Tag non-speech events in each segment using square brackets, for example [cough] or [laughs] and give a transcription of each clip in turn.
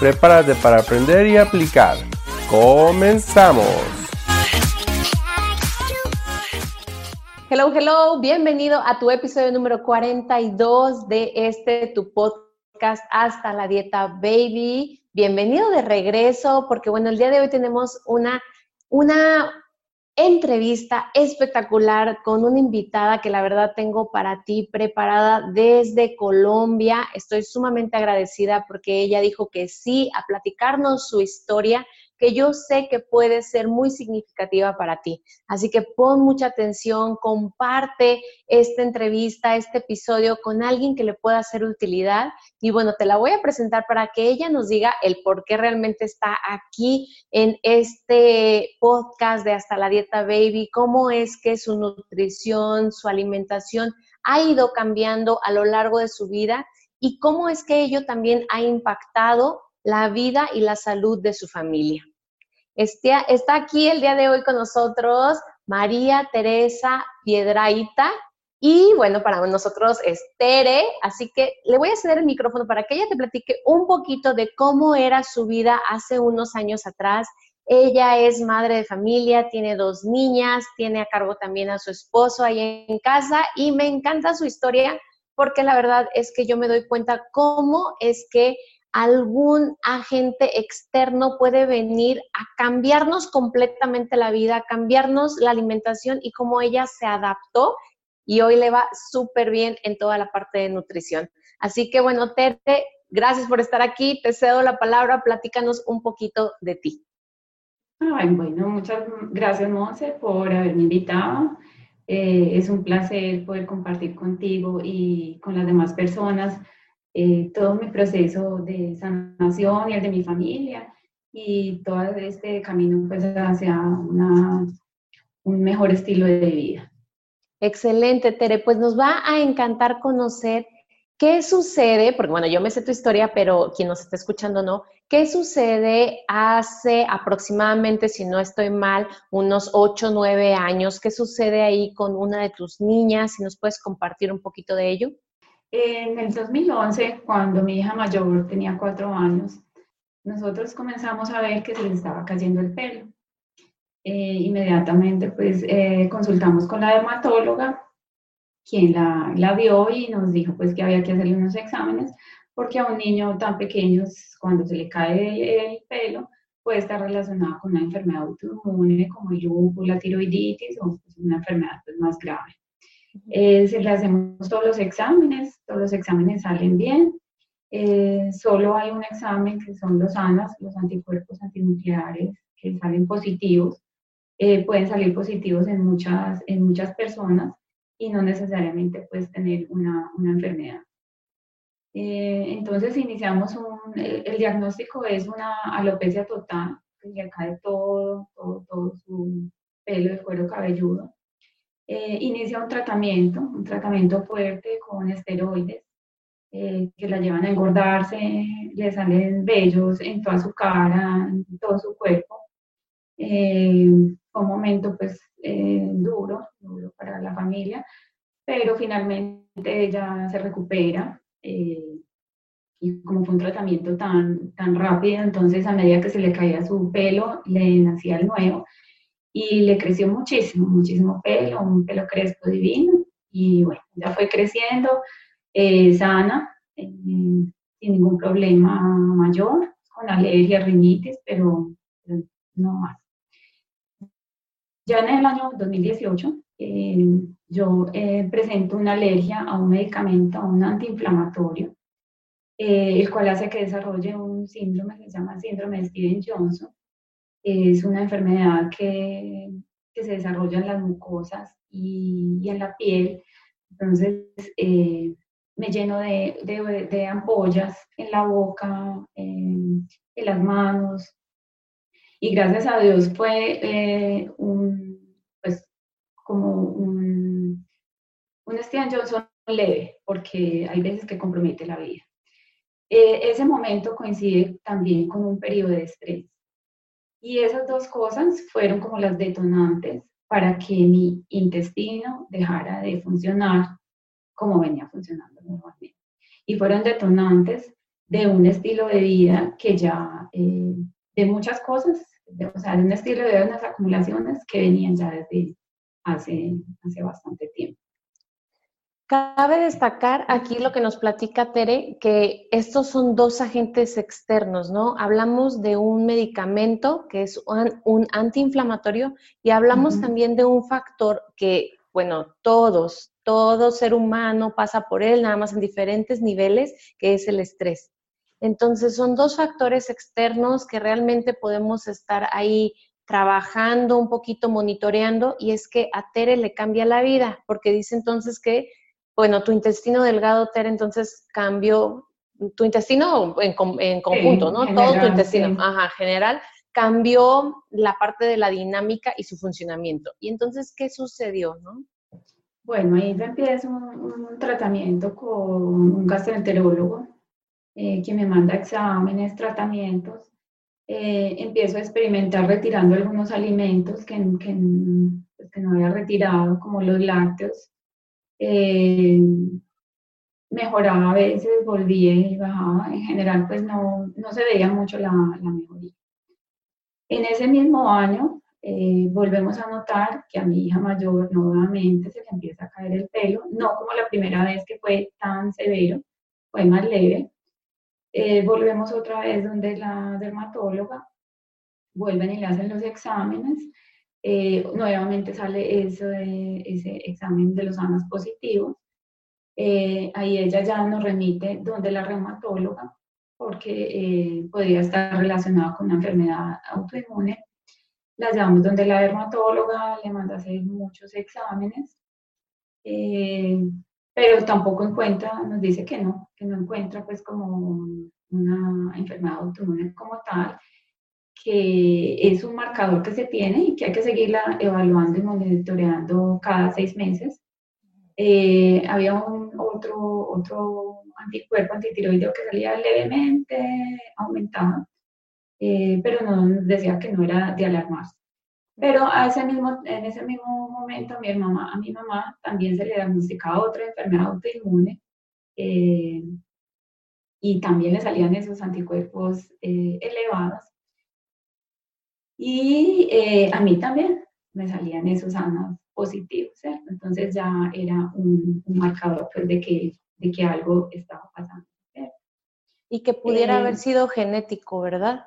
Prepárate para aprender y aplicar. ¡Comenzamos! Hello, hello, bienvenido a tu episodio número 42 de este tu podcast Hasta la Dieta Baby. Bienvenido de regreso porque bueno, el día de hoy tenemos una, una entrevista espectacular con una invitada que la verdad tengo para ti preparada desde Colombia. Estoy sumamente agradecida porque ella dijo que sí a platicarnos su historia que yo sé que puede ser muy significativa para ti. Así que pon mucha atención, comparte esta entrevista, este episodio con alguien que le pueda hacer utilidad. Y bueno, te la voy a presentar para que ella nos diga el por qué realmente está aquí en este podcast de Hasta la Dieta Baby, cómo es que su nutrición, su alimentación ha ido cambiando a lo largo de su vida y cómo es que ello también ha impactado la vida y la salud de su familia. Este, está aquí el día de hoy con nosotros María Teresa Piedraíta y bueno, para nosotros es Tere, así que le voy a ceder el micrófono para que ella te platique un poquito de cómo era su vida hace unos años atrás. Ella es madre de familia, tiene dos niñas, tiene a cargo también a su esposo ahí en casa y me encanta su historia porque la verdad es que yo me doy cuenta cómo es que algún agente externo puede venir a cambiarnos completamente la vida, a cambiarnos la alimentación y cómo ella se adaptó y hoy le va súper bien en toda la parte de nutrición. Así que bueno, Tete, gracias por estar aquí, te cedo la palabra, platícanos un poquito de ti. Bueno, muchas gracias, Monse, por haberme invitado. Eh, es un placer poder compartir contigo y con las demás personas eh, todo mi proceso de sanación y el de mi familia y todo este camino pues hacia una, un mejor estilo de vida. Excelente, Tere. Pues nos va a encantar conocer qué sucede, porque bueno, yo me sé tu historia, pero quien nos está escuchando no, ¿qué sucede hace aproximadamente, si no estoy mal, unos 8, 9 años? ¿Qué sucede ahí con una de tus niñas? Si nos puedes compartir un poquito de ello. En el 2011, cuando mi hija mayor tenía cuatro años, nosotros comenzamos a ver que se le estaba cayendo el pelo. Eh, inmediatamente pues eh, consultamos con la dermatóloga, quien la, la, vio y nos dijo pues que había que hacerle unos exámenes, porque a un niño tan pequeño, cuando se le cae el pelo, puede estar relacionado con una enfermedad autoinmune como el la tiroiditis o pues, una enfermedad pues, más grave. Eh, se le hacemos todos los exámenes, todos los exámenes salen bien. Eh, solo hay un examen que son los ANAS, los anticuerpos antinucleares, que salen positivos. Eh, pueden salir positivos en muchas, en muchas personas y no necesariamente puedes tener una, una enfermedad. entonces iniciamos el, diagnóstico es una alopecia total, que le cae todo, todo, su pelo de cuero cabelludo. Eh, inicia un tratamiento, un tratamiento fuerte con esteroides eh, que la llevan a engordarse, le salen vellos en toda su cara, en todo su cuerpo. Eh, un momento pues duro, duro para la familia, pero finalmente ella se recupera y como fue un tratamiento tan, tan rápido, entonces a medida que se le caía su pelo, le nacía el nuevo y le creció muchísimo, muchísimo pelo, un pelo crespo divino y bueno, ya fue creciendo, eh, sana, eh, sin ningún problema mayor, con alergia, rinitis, pero, no más. Ya en el año 2018 eh, yo presento una alergia a un medicamento, a un antiinflamatorio, el cual hace que desarrolle un síndrome que se llama síndrome de Steven-Johnson, es una enfermedad que, que, se desarrolla en las mucosas y, en la piel. Entonces, eh, me lleno de, de, ampollas en la boca, en, las manos. y gracias a Dios fue eh, un, pues, como un, un Steven Johnson leve, porque hay veces que compromete la vida. Eh, ese momento coincide también con un periodo de estrés. Y esas dos cosas fueron como las detonantes para que mi intestino dejara de funcionar como venía funcionando normalmente. Y fueron detonantes de un estilo de vida que ya, eh, de muchas cosas, o sea, de un estilo de vida, unas acumulaciones que venían ya desde hace, hace bastante tiempo. Cabe destacar aquí lo que nos platica Tere, que estos son dos agentes externos, ¿no? Hablamos de un medicamento que es un, antiinflamatorio y hablamos también de un factor que, bueno, todos, todo ser humano pasa por él, nada más en diferentes niveles, que es el estrés. Entonces, son dos factores externos que realmente podemos estar ahí trabajando un poquito, monitoreando, y es que a Tere le cambia la vida, porque dice entonces que bueno, tu intestino delgado, Ter, entonces cambió, tu intestino en, conjunto, ¿no? Todo tu intestino, ajá, general, cambió la parte de la dinámica y su funcionamiento. Y entonces, ¿qué sucedió, no? Bueno, ahí empieza un, un tratamiento con un gastroenterólogo eh, que me manda exámenes, tratamientos. Eh, empiezo a experimentar retirando algunos alimentos que, que, pues, que no había retirado, como los lácteos. Eh, mejoraba a veces, volvía y bajaba. En general, pues no, no se veía mucho la, la, mejoría. En ese mismo año, eh, volvemos a notar que a mi hija mayor nuevamente se le empieza a caer el pelo, no como la primera vez que fue tan severo, fue más leve. Eh, volvemos otra vez donde la dermatóloga, vuelven y le hacen los exámenes eh, nuevamente sale ese examen de los anos positivos. Eh, ahí ella ya nos remite donde la reumatóloga, porque eh, podría estar relacionada con una enfermedad autoinmune. La llamamos donde la dermatóloga le manda a hacer muchos exámenes, pero tampoco encuentra, nos dice que no, que no encuentra pues como una enfermedad autoinmune como tal que es un marcador que se tiene y que hay que seguirla evaluando y monitoreando cada seis meses. Eh, había un otro, otro anticuerpo antitiroideo que salía levemente aumentado, eh, pero no decía que no era de alarmarse. Pero a ese mismo, en ese mismo momento mi, mamá, a mi mamá también se le diagnosticaba otra enfermedad autoinmune eh, y también le salían esos anticuerpos elevados. Y eh, a mí también me salían esos anos positivos, ¿cierto? Entonces ya era un, marcador pues, de, que, de que algo estaba pasando. Y que pudiera haber eh, sido genético, ¿verdad?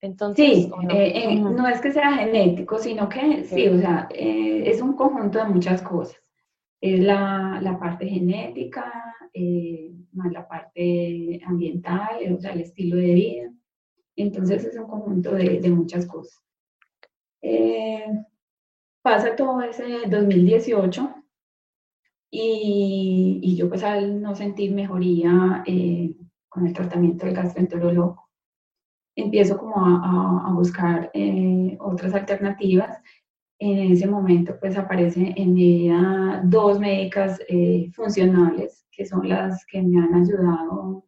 Entonces, sí, eh, no? es que sea genético, sino que sí, o sea, es un conjunto de muchas cosas. Es la, la parte genética, más la parte ambiental, o sea, el estilo de vida. Entonces es un conjunto de, muchas cosas. Eh, pasa todo ese 2018 y, yo pues al no sentir mejoría eh, con el tratamiento del gastroenterólogo, empiezo como a, buscar eh, otras alternativas. En ese momento pues aparecen en mi vida dos médicas funcionales que son las que me han ayudado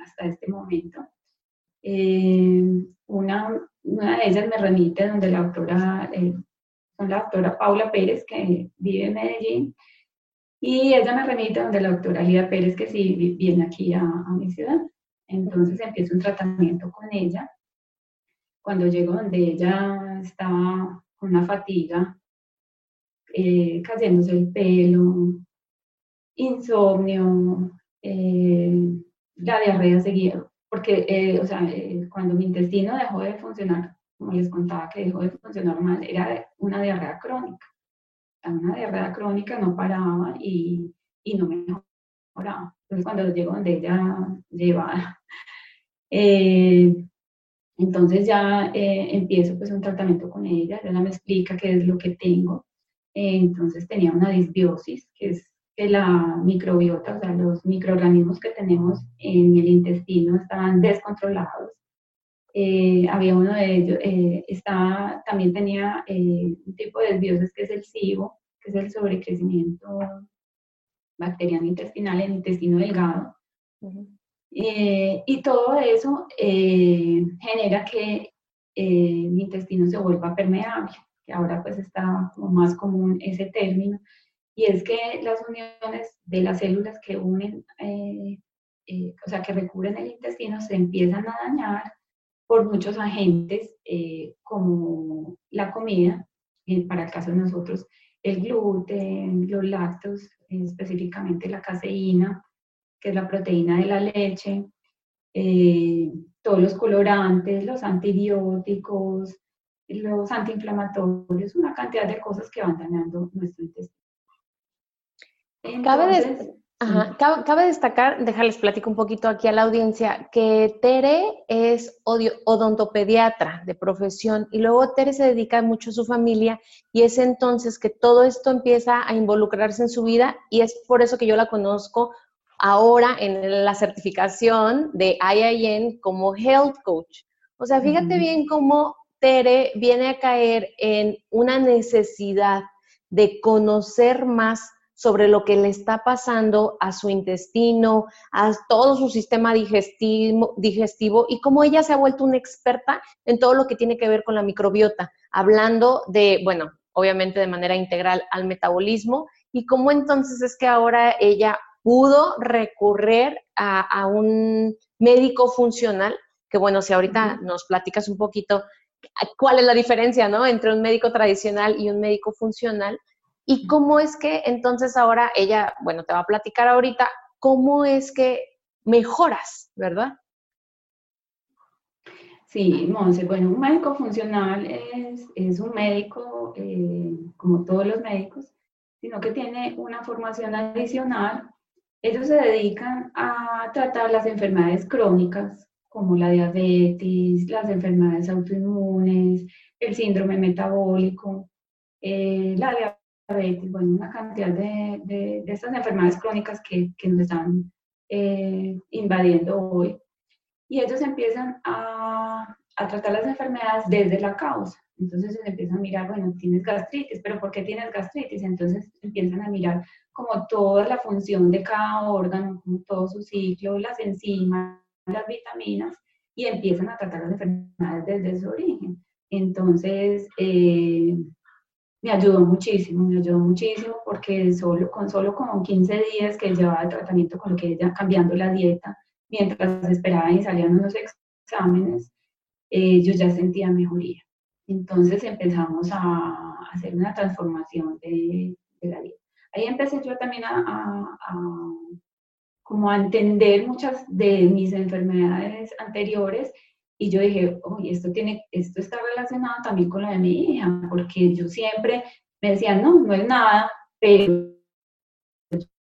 hasta este momento. Eh, una, una, de ellas me remite donde la doctora, eh, la doctora Paula Pérez, que vive en Medellín, y ella me remite donde la doctora Lida Pérez, que sí viene aquí a, a mi ciudad. Entonces empiezo un tratamiento con ella. Cuando llego donde ella estaba con una fatiga, eh, cayéndose el pelo, insomnio, eh, la diarrea seguía, porque, eh, o sea, eh, cuando mi intestino dejó de funcionar, como les contaba que dejó de funcionar mal, era una diarrea crónica. Una diarrea crónica no paraba y, y no mejoraba. Entonces, cuando llego donde ella lleva, [laughs] eh, entonces ya empiezo pues un tratamiento con ella, ella me explica qué es lo que tengo. entonces tenía una disbiosis, que es la microbiota, o sea, los microorganismos que tenemos en el intestino estaban descontrolados. Eh, había uno de ellos, eh, estaba, también tenía eh, un tipo de desbiosis que es el SIBO, que es el sobrecrecimiento bacteriano intestinal en intestino delgado. y todo eso genera que mi intestino se vuelva permeable, que ahora pues está como más común ese término, y es que las uniones de las células que unen, o sea, que recubren el intestino se empiezan a dañar por muchos agentes eh, como la comida, eh, para el caso de nosotros, el gluten, los lácteos, específicamente la caseína, que es la proteína de la leche, eh, todos los colorantes, los antibióticos, los antiinflamatorios, una cantidad de cosas que van dañando nuestro intestino. Entonces, Ajá. Cabe, destacar, déjales platico un poquito aquí a la audiencia, que Tere es odontopediatra de profesión y luego Tere se dedica mucho a su familia y es entonces que todo esto empieza a involucrarse en su vida y es por eso que yo la conozco ahora en la certificación de IIN como Health Coach. O sea, fíjate bien cómo Tere viene a caer en una necesidad de conocer más sobre lo que le está pasando a su intestino, a todo su sistema digestivo, digestivo y cómo ella se ha vuelto una experta en todo lo que tiene que ver con la microbiota, hablando de, bueno, obviamente de manera integral al metabolismo y cómo entonces es que ahora ella pudo recurrir a, un médico funcional, que bueno, si ahorita nos platicas un poquito cuál es la diferencia, ¿no? Entre un médico tradicional y un médico funcional, ¿Y cómo es que entonces ahora ella, bueno, te va a platicar ahorita, cómo es que mejoras, ¿verdad? Sí, Monse, bueno, un médico funcional es, es un médico, eh, como todos los médicos, sino que tiene una formación adicional. Ellos se dedican a tratar las enfermedades crónicas, como la diabetes, las enfermedades autoinmunes, el síndrome metabólico, eh, la diabetes bueno, una cantidad de, de, estas enfermedades crónicas que, que nos están eh, invadiendo hoy. Y ellos empiezan a, a, tratar las enfermedades desde la causa. Entonces se empiezan a mirar, bueno, tienes gastritis, pero ¿por qué tienes gastritis? Entonces empiezan a mirar como toda la función de cada órgano, como todo su ciclo, las enzimas, las vitaminas, y empiezan a tratar las enfermedades desde su origen. Entonces, eh, me ayudó muchísimo, me ayudó muchísimo porque solo, con solo como 15 días que llevaba el tratamiento con lo que ella cambiando la dieta, mientras esperaban y salían unos exámenes, eh, yo ya sentía mejoría. Entonces empezamos a hacer una transformación de, la dieta. Ahí empecé yo también a, a, como a entender muchas de mis enfermedades anteriores y yo dije, oye, esto, tiene, esto está relacionado también con lo de mi hija, porque yo siempre me decía, no, no es nada, pero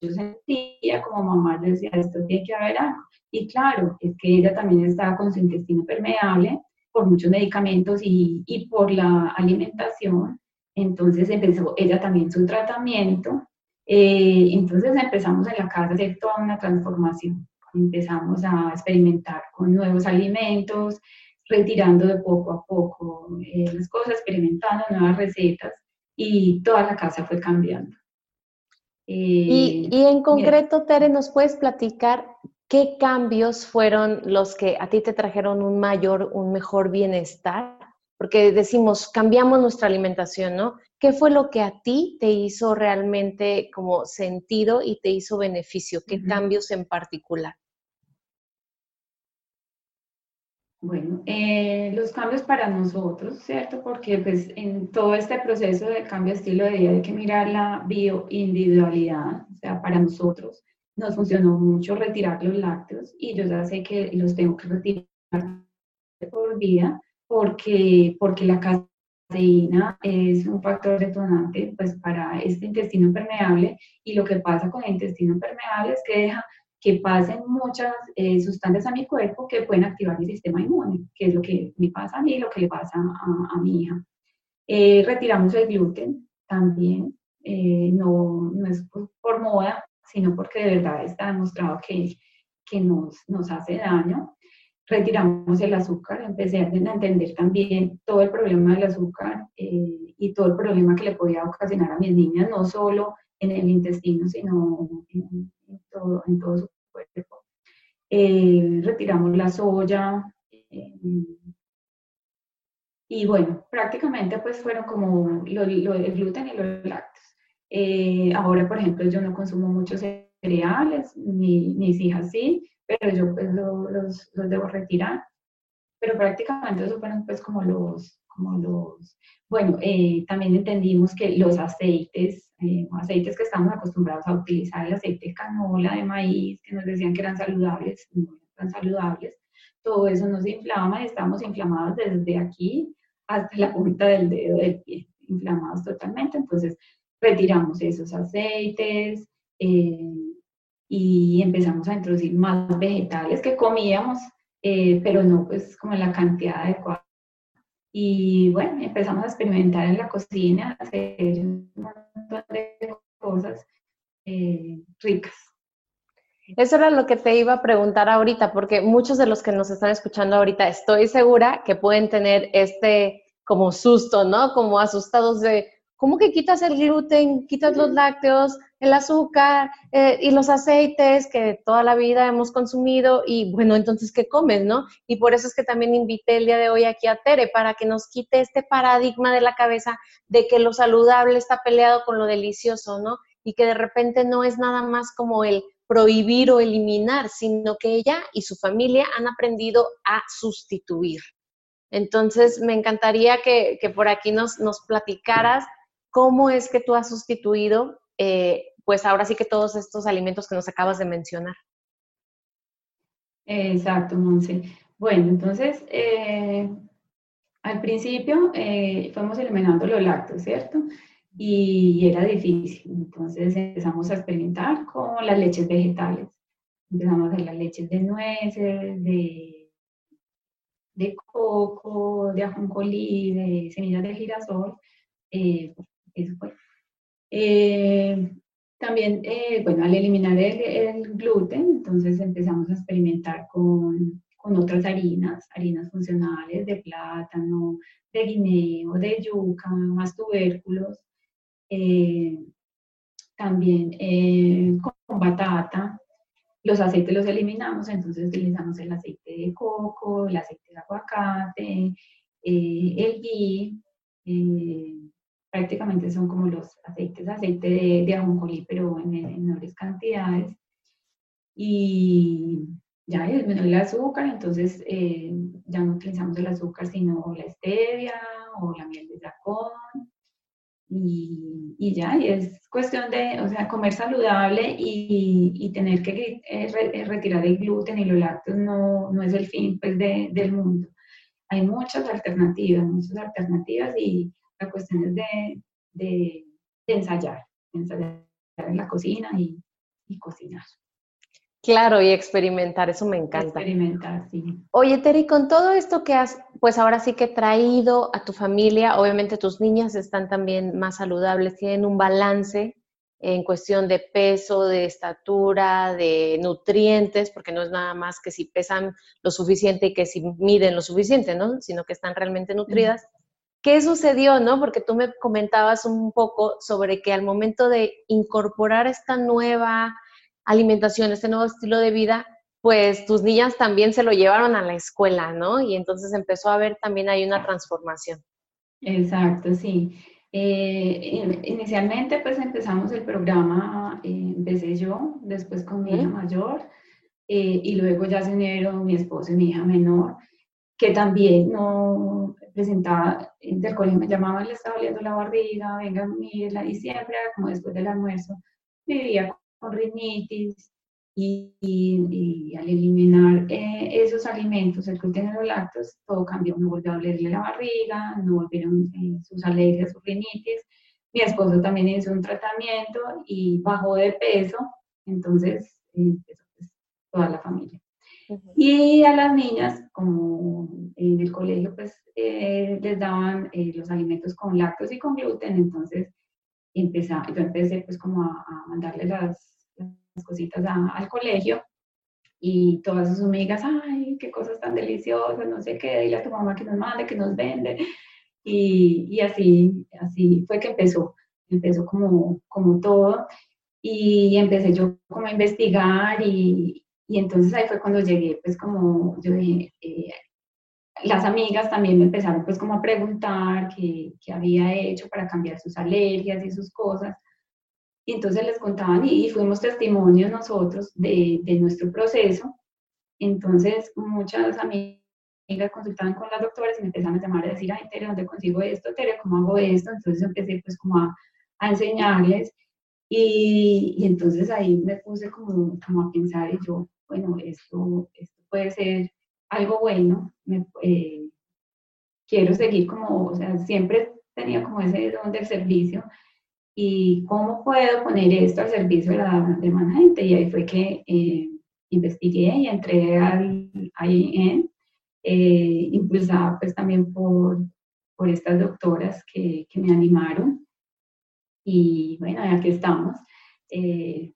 yo sentía como mamá, decía, esto tiene que haber algo. Y claro, es que ella también estaba con su intestino permeable por muchos medicamentos y, y por la alimentación. Entonces empezó ella también su tratamiento. Eh, entonces empezamos en la casa a hacer toda una transformación empezamos a experimentar con nuevos alimentos, retirando de poco a poco eh, las cosas, experimentando nuevas recetas y toda la casa fue cambiando. y, y, en concreto, Tere, ¿nos puedes platicar qué cambios fueron los que a ti te trajeron un mayor, un mejor bienestar? Porque decimos, cambiamos nuestra alimentación, ¿no? ¿Qué fue lo que a ti te hizo realmente como sentido y te hizo beneficio? ¿Qué cambios en particular? Bueno, eh, los cambios para nosotros, ¿cierto? Porque pues en todo este proceso de cambio de estilo de vida hay que mirar la bioindividualidad, o sea, para nosotros nos funcionó mucho retirar los lácteos y yo ya sé que los tengo que retirar por vida porque, porque la caseína es un factor detonante pues para este intestino permeable y lo que pasa con el intestino permeable es que deja que pasen muchas eh, sustancias a mi cuerpo que pueden activar mi sistema inmune, que es lo que me pasa a mí y lo que le pasa a, mi hija. Eh, retiramos el gluten también, eh, no, no, es por, moda, sino porque de verdad está demostrado que, que nos, nos hace daño. Retiramos el azúcar, empecé a entender también todo el problema del azúcar eh, y todo el problema que le podía ocasionar a mis niñas, no solo en el intestino, sino en, todo, en todo su cuerpo. Eh, retiramos la soya eh, y bueno, prácticamente pues fueron como lo, el gluten y los lácteos. ahora, por ejemplo, yo no consumo muchos cereales, ni, mis hijas sí, pero yo pues los, los, debo retirar. Pero prácticamente eso fueron pues como los, como los, bueno, eh, también entendimos que los aceites, eh, aceites que estamos acostumbrados a utilizar, el aceite de canola, de maíz, que nos decían que eran saludables, no eran saludables, todo eso nos inflama y estamos inflamados desde aquí hasta la punta del dedo del pie, inflamados totalmente. Entonces, retiramos esos aceites, eh, y empezamos a introducir más vegetales que comíamos, eh, pero no pues como en la cantidad adecuada. Y bueno, empezamos a experimentar en la cocina, hacer un montón de cosas eh, ricas. Eso era lo que te iba a preguntar ahorita, porque muchos de los que nos están escuchando ahorita estoy segura que pueden tener este como susto, ¿no? Como asustados de, ¿cómo que quitas el gluten, quitas los lácteos, el azúcar eh, y los aceites que toda la vida hemos consumido? Y bueno, entonces, ¿qué comes, no? Y por eso es que también invité el día de hoy aquí a Tere, para que nos quite este paradigma de la cabeza de que lo saludable está peleado con lo delicioso, ¿no? Y que de repente no es nada más como el prohibir o eliminar, sino que ella y su familia han aprendido a sustituir. Entonces, me encantaría que, que por aquí nos, nos platicaras ¿Cómo es que tú has sustituido, eh, pues ahora sí que todos estos alimentos que nos acabas de mencionar? Exacto, Monse. Bueno, entonces, eh, al principio eh, fuimos eliminando los lácteos, ¿cierto? Y, era difícil. Entonces empezamos a experimentar con las leches vegetales. Empezamos a hacer las leches de nueces, de, de coco, de ajonjolí, de semillas de girasol. Eso fue. Eh, también, eh, bueno, al eliminar el, gluten, entonces empezamos a experimentar con, con, otras harinas, harinas funcionales de plátano, de guineo, de yuca, más tubérculos. Eh, también con batata. Los aceites los eliminamos, entonces utilizamos el aceite de coco, el aceite de aguacate, el ghee, prácticamente son como los aceites, aceite de, de ajonjolí, pero en, menores cantidades. Y ya disminuyó el azúcar, entonces eh, ya no utilizamos el azúcar, sino la stevia o la miel de dragón. Y, y, ya, y es cuestión de, o sea, comer saludable y, y tener que eh, eh, retirar el gluten y los lácteos no, no es el fin pues, de, del mundo. Hay muchas alternativas, muchas alternativas y, la cuestión es de, de, ensayar, ensayar en la cocina y, y, cocinar. Claro, y experimentar, eso me encanta. Experimentar, sí. Oye, Terry, con todo esto que has, pues ahora sí que traído a tu familia, obviamente tus niñas están también más saludables, tienen un balance en cuestión de peso, de estatura, de nutrientes, porque no es nada más que si pesan lo suficiente y que si miden lo suficiente, ¿no? Sino que están realmente nutridas. ¿Qué sucedió, no? Porque tú me comentabas un poco sobre que al momento de incorporar esta nueva alimentación, este nuevo estilo de vida, pues tus niñas también se lo llevaron a la escuela, ¿no? Y entonces empezó a haber también ahí una transformación. Exacto, sí. Eh, inicialmente pues empezamos el programa, eh, empecé yo, después con mi hija mayor, eh, y luego ya se unieron mi esposo y mi hija menor, que también no, presentaba del colegio, me llamaban, le estaba oliendo la barriga, venga, mírela, y siempre como después del almuerzo, vivía con rinitis, y, y, al eliminar eh, esos alimentos, el gluten y los lácteos, todo cambió, no volvió a olerle la barriga, no volvieron eh, sus alergias, sus rinitis, mi esposo también hizo un tratamiento y bajó de peso, entonces pues, toda la familia. Y a las niñas, como en el colegio, pues eh, les daban eh, los alimentos con lácteos y con gluten, entonces empecé, yo empecé pues como a, mandarle las, cositas al colegio y todas sus amigas, ay, qué cosas tan deliciosas, no sé qué, dile a tu mamá que nos mande, que nos vende. Y, y así, así fue que empezó, empezó como, como todo. Y empecé yo como a investigar y, y entonces ahí fue cuando llegué, pues como yo dije, eh, las amigas también me empezaron pues como a preguntar qué, qué, había hecho para cambiar sus alergias y sus cosas. Y entonces les contaban y, fuimos testimonios nosotros de, de, nuestro proceso. Entonces muchas amigas consultaban con las doctoras y me empezaron a llamar a decir, ay, Tere, ¿dónde consigo esto? Tere, ¿cómo hago esto? Entonces empecé pues como a, a enseñarles. Y, y, entonces ahí me puse como, como a pensar y yo, bueno, esto, esto puede ser algo bueno, eh, quiero seguir como, o sea, siempre tenía como ese don del servicio y cómo puedo poner esto al servicio de la demás gente. Y ahí fue que eh, investigué y entré al IEN, eh, impulsada pues también por, por estas doctoras que, que, me animaron. Y bueno, aquí estamos, eh,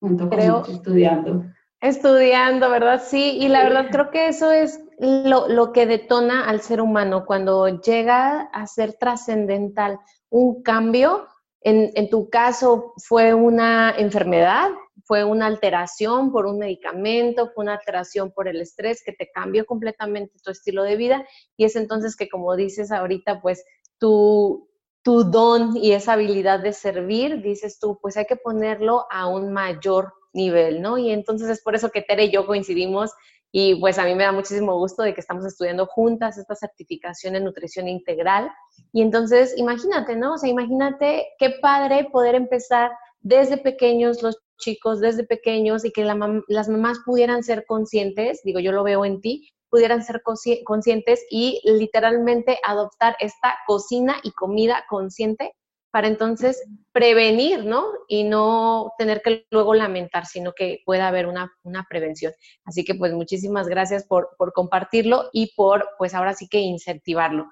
junto con Creo... estudiando. Estudiando, ¿verdad? Sí, y la verdad creo que eso es lo, que detona al ser humano cuando llega a ser trascendental un cambio. En, en, tu caso fue una enfermedad, fue una alteración por un medicamento, fue una alteración por el estrés que te cambió completamente tu estilo de vida y es entonces que como dices ahorita, pues tu, tu don y esa habilidad de servir, dices tú, pues hay que ponerlo a un mayor nivel, ¿no? Y entonces es por eso que Tere y yo coincidimos y pues a mí me da muchísimo gusto de que estamos estudiando juntas esta certificación en nutrición integral. Y entonces imagínate, ¿no? O sea, imagínate qué padre poder empezar desde pequeños los chicos, desde pequeños y que las mamás pudieran ser conscientes, digo, yo lo veo en ti, pudieran ser conscientes y literalmente adoptar esta cocina y comida consciente para entonces prevenir, ¿no? Y no tener que luego lamentar, sino que pueda haber una, prevención. Así que pues muchísimas gracias por, por compartirlo y por pues ahora sí que incentivarlo.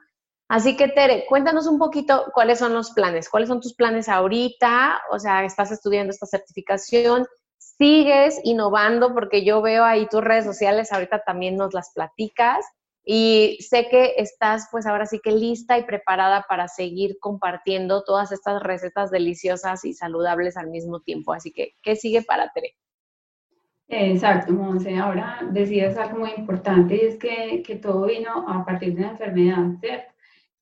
Así que Tere, cuéntanos un poquito cuáles son los planes, cuáles son tus planes ahorita, o sea, estás estudiando esta certificación, sigues innovando porque yo veo ahí tus redes sociales, ahorita también nos las platicas y sé que estás pues ahora sí que lista y preparada para seguir compartiendo todas estas recetas deliciosas y saludables al mismo tiempo. Así que, ¿qué sigue para Tere? Exacto, Monse. Ahora decías algo muy importante y es que, que todo vino a partir de una enfermedad, ¿cierto?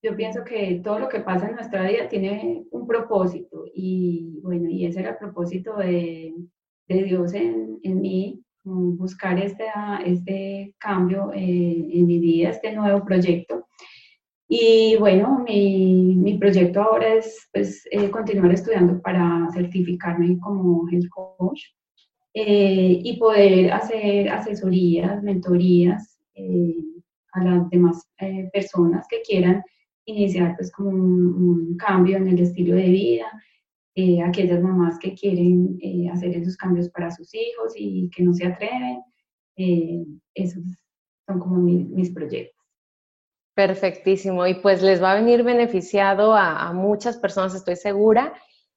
Yo pienso que todo lo que pasa en nuestra vida tiene un propósito y bueno, y ese era el propósito de, de Dios en, en mí buscar este, este cambio eh, en mi vida, este nuevo proyecto. Y bueno, mi, mi proyecto ahora es pues, eh, continuar estudiando para certificarme como health coach eh, y poder hacer asesorías, mentorías a las demás personas que quieran iniciar pues un, cambio en el estilo de vida, eh, aquellas mamás que quieren eh, hacer esos cambios para sus hijos y que no se atreven. Eh, esos son como mis proyectos. Perfectísimo. Y pues les va a venir beneficiado a, a muchas personas, estoy segura.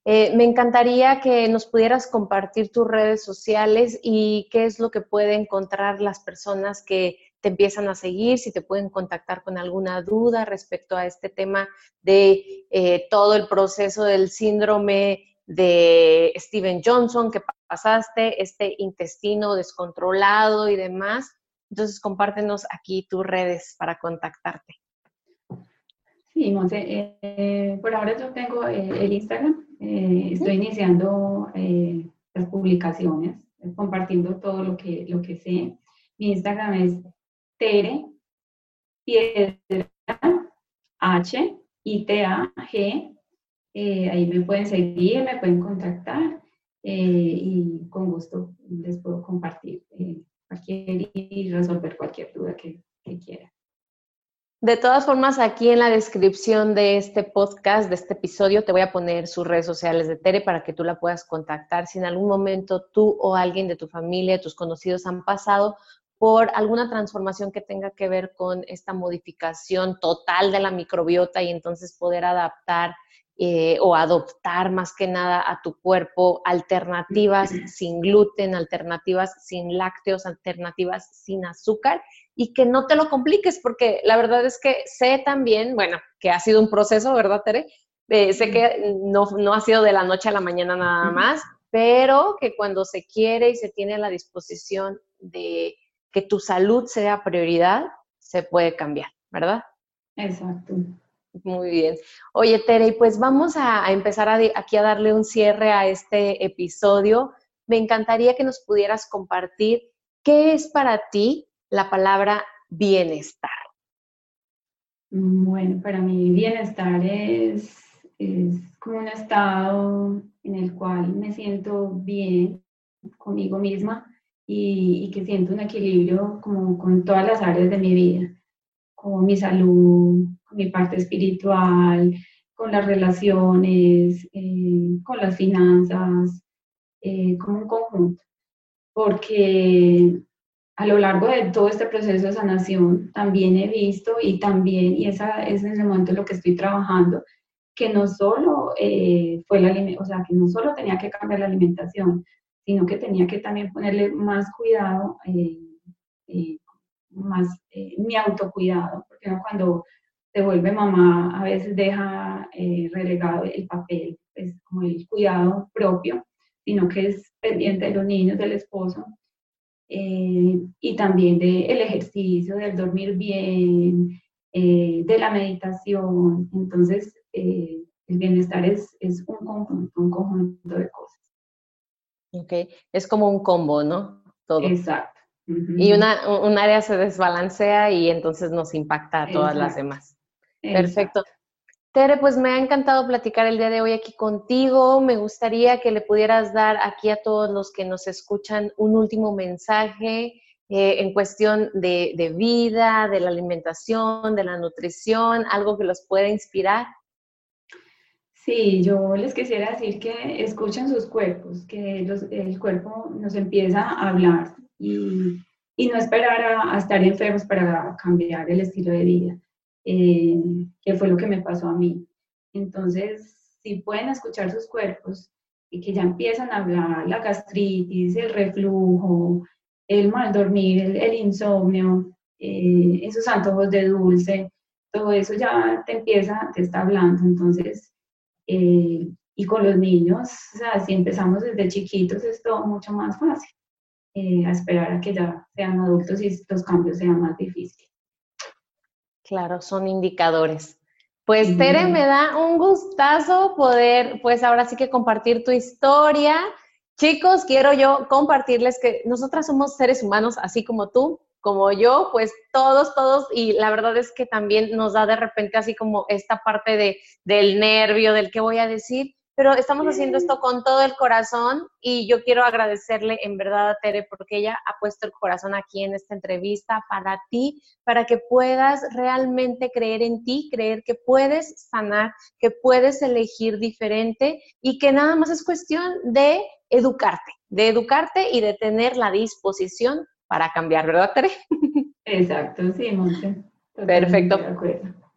me encantaría que nos pudieras compartir tus redes sociales y qué es lo que pueden encontrar las personas que te empiezan a seguir, si te pueden contactar con alguna duda respecto a este tema de eh, todo el proceso del síndrome de Steven Johnson que pasaste, este intestino descontrolado y demás. Entonces, compártenos aquí tus redes para contactarte. Sí, Monse, eh, por ahora yo tengo eh, el Instagram, estoy iniciando las publicaciones, compartiendo todo lo que, lo que sé. Mi Instagram es Tere Piedra H I T A G. Eh, ahí me pueden seguir, me pueden contactar eh, y con gusto les puedo compartir eh, cualquier y resolver cualquier duda que, que quieran. De todas formas, aquí en la descripción de este podcast, de este episodio, te voy a poner sus redes sociales de Tere para que tú la puedas contactar. Si en algún momento tú o alguien de tu familia, tus conocidos han pasado por alguna transformación que tenga que ver con esta modificación total de la microbiota y entonces poder adaptar eh, o adoptar más que nada a tu cuerpo alternativas sin gluten, alternativas sin lácteos, alternativas sin azúcar y que no te lo compliques, porque la verdad es que sé también, bueno, que ha sido un proceso, ¿verdad, Tere? Eh, sé que no, no ha sido de la noche a la mañana nada más, pero que cuando se quiere y se tiene la disposición de que tu salud sea prioridad, se puede cambiar, ¿verdad? Exacto. Muy bien. Oye, Tere, pues vamos a, empezar aquí a darle un cierre a este episodio. Me encantaría que nos pudieras compartir qué es para ti la palabra bienestar. Bueno, para mí bienestar es, es como un estado en el cual me siento bien conmigo misma y, y, que siento un equilibrio como con todas las áreas de mi vida, con mi salud, con mi parte espiritual, con las relaciones, eh, con las finanzas, eh, como un conjunto. Porque a lo largo de todo este proceso de sanación también he visto y también, y esa es en el momento en lo que estoy trabajando, que no solo eh, fue la, o sea, que no solo tenía que cambiar la alimentación, sino que tenía que también ponerle más cuidado, más mi autocuidado, porque cuando se vuelve mamá, a veces deja eh, relegado el papel, es pues, como el cuidado propio, sino que es pendiente de los niños, del esposo, eh, y también del ejercicio, del dormir bien, eh, de la meditación. Entonces, el bienestar es, un conjunto de cosas. Ok, es como un combo, ¿no? Todo. Exacto. Y una, un área se desbalancea y entonces nos impacta a todas las demás. Perfecto. Tere, pues me ha encantado platicar el día de hoy aquí contigo. Me gustaría que le pudieras dar aquí a todos los que nos escuchan un último mensaje eh, en cuestión de, de, vida, de la alimentación, de la nutrición, algo que los pueda inspirar. Sí, yo les quisiera decir que escuchen sus cuerpos, que el cuerpo nos empieza a hablar y, y no esperar a, estar enfermos para cambiar el estilo de vida eh, que fue lo que me pasó a mí. Entonces, si pueden escuchar sus cuerpos y que ya empiezan a hablar la gastritis, el reflujo, el mal dormir, el, insomnio, eh, esos antojos de dulce, todo eso ya te empieza, te está hablando. Entonces, eh, y con los niños, o sea, si empezamos desde chiquitos es todo mucho más fácil, a esperar a que ya sean adultos y los cambios sean más difíciles. Claro, son indicadores. Pues Tere, me da un gustazo poder, pues ahora sí que compartir tu historia. Chicos, quiero yo compartirles que nosotras somos seres humanos, así como tú, como yo, pues todos, todos, y la verdad es que también nos da de repente así como esta parte de, del nervio, del qué voy a decir, pero estamos haciendo esto con todo el corazón y yo quiero agradecerle en verdad a Tere porque ella ha puesto el corazón aquí en esta entrevista para ti, para que puedas realmente creer en ti, creer que puedes sanar, que puedes elegir diferente y que nada más es cuestión de educarte, de educarte y de tener la disposición para cambiar, ¿verdad, Tere? Exacto, sí, Monte. Perfecto.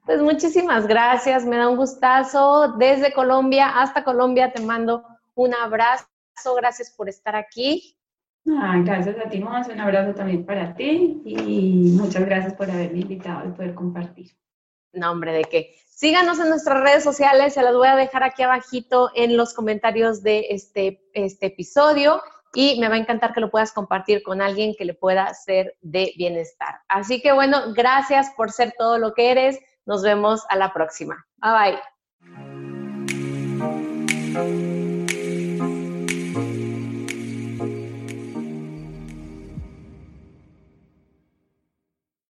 Pues muchísimas gracias, me da un gustazo. Desde Colombia hasta Colombia te mando un abrazo, gracias por estar aquí. gracias a ti, Mons, un abrazo también para ti y muchas gracias por haberme invitado y poder compartir. No, hombre, de qué. Síganos en nuestras redes sociales, se las voy a dejar aquí abajito en los comentarios de este, este episodio y me va a encantar que lo puedas compartir con alguien que le pueda ser de bienestar. Así que bueno, gracias por ser todo lo que eres. Nos vemos a la próxima. Bye bye.